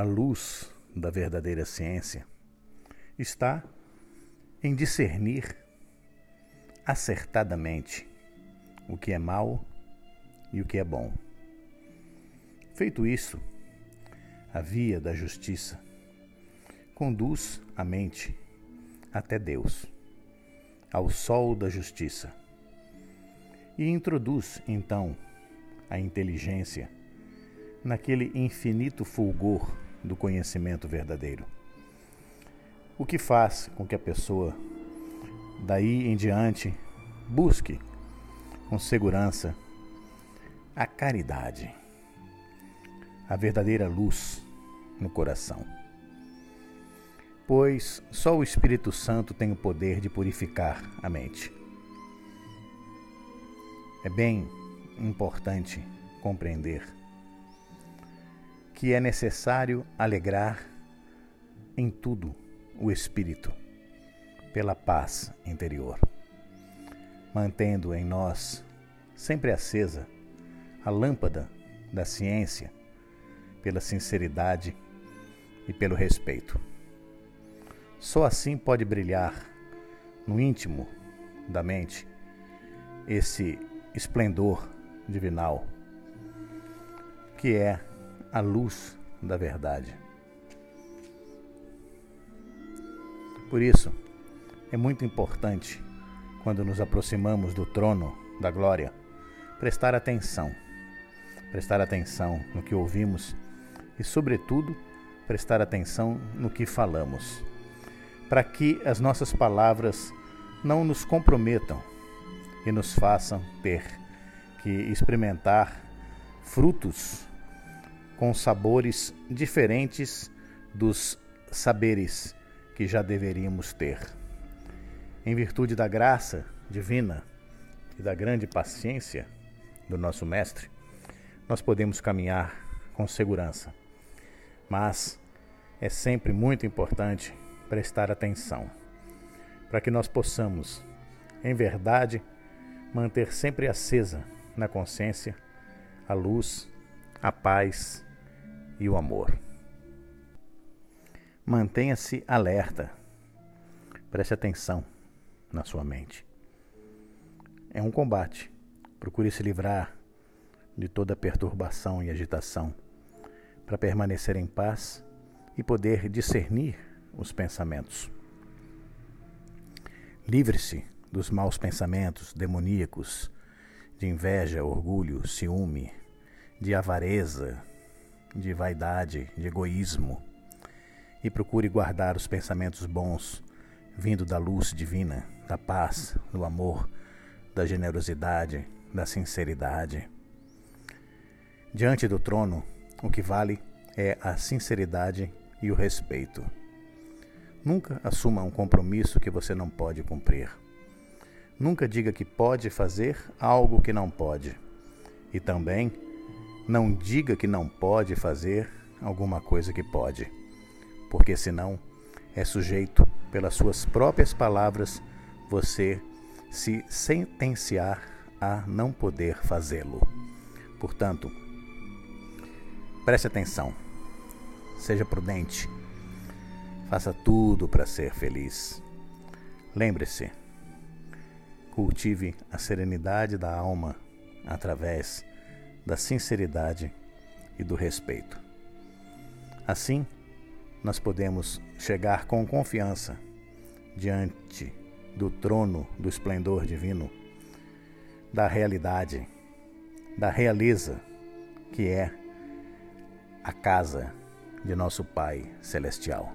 A luz da verdadeira ciência está em discernir acertadamente o que é mal e o que é bom. Feito isso, a via da justiça conduz a mente até Deus, ao sol da justiça, e introduz então a inteligência naquele infinito fulgor do conhecimento verdadeiro. O que faz com que a pessoa, daí em diante, busque com segurança a caridade a verdadeira luz no coração. Pois só o Espírito Santo tem o poder de purificar a mente. É bem importante compreender que é necessário alegrar em tudo o espírito pela paz interior, mantendo em nós sempre acesa a lâmpada da ciência pela sinceridade e pelo respeito. Só assim pode brilhar no íntimo da mente esse esplendor divinal, que é a luz da verdade. Por isso, é muito importante, quando nos aproximamos do trono da glória, prestar atenção. Prestar atenção no que ouvimos e, sobretudo, prestar atenção no que falamos, para que as nossas palavras não nos comprometam e nos façam ter que experimentar frutos com sabores diferentes dos saberes que já deveríamos ter. Em virtude da graça divina e da grande paciência do nosso Mestre, nós podemos caminhar com segurança mas é sempre muito importante prestar atenção para que nós possamos, em verdade, manter sempre acesa na consciência a luz, a paz e o amor. Mantenha-se alerta. Preste atenção na sua mente. É um combate. Procure se livrar de toda perturbação e agitação para permanecer em paz e poder discernir os pensamentos. Livre-se dos maus pensamentos demoníacos, de inveja, orgulho, ciúme, de avareza, de vaidade, de egoísmo, e procure guardar os pensamentos bons, vindo da luz divina, da paz, do amor, da generosidade, da sinceridade. Diante do trono, o que vale é a sinceridade e o respeito. Nunca assuma um compromisso que você não pode cumprir. Nunca diga que pode fazer algo que não pode. E também não diga que não pode fazer alguma coisa que pode, porque senão é sujeito, pelas suas próprias palavras, você se sentenciar a não poder fazê-lo. Portanto, Preste atenção. Seja prudente. Faça tudo para ser feliz. Lembre-se, cultive a serenidade da alma através da sinceridade e do respeito. Assim, nós podemos chegar com confiança diante do trono do esplendor divino, da realidade, da realeza que é a casa de nosso Pai Celestial.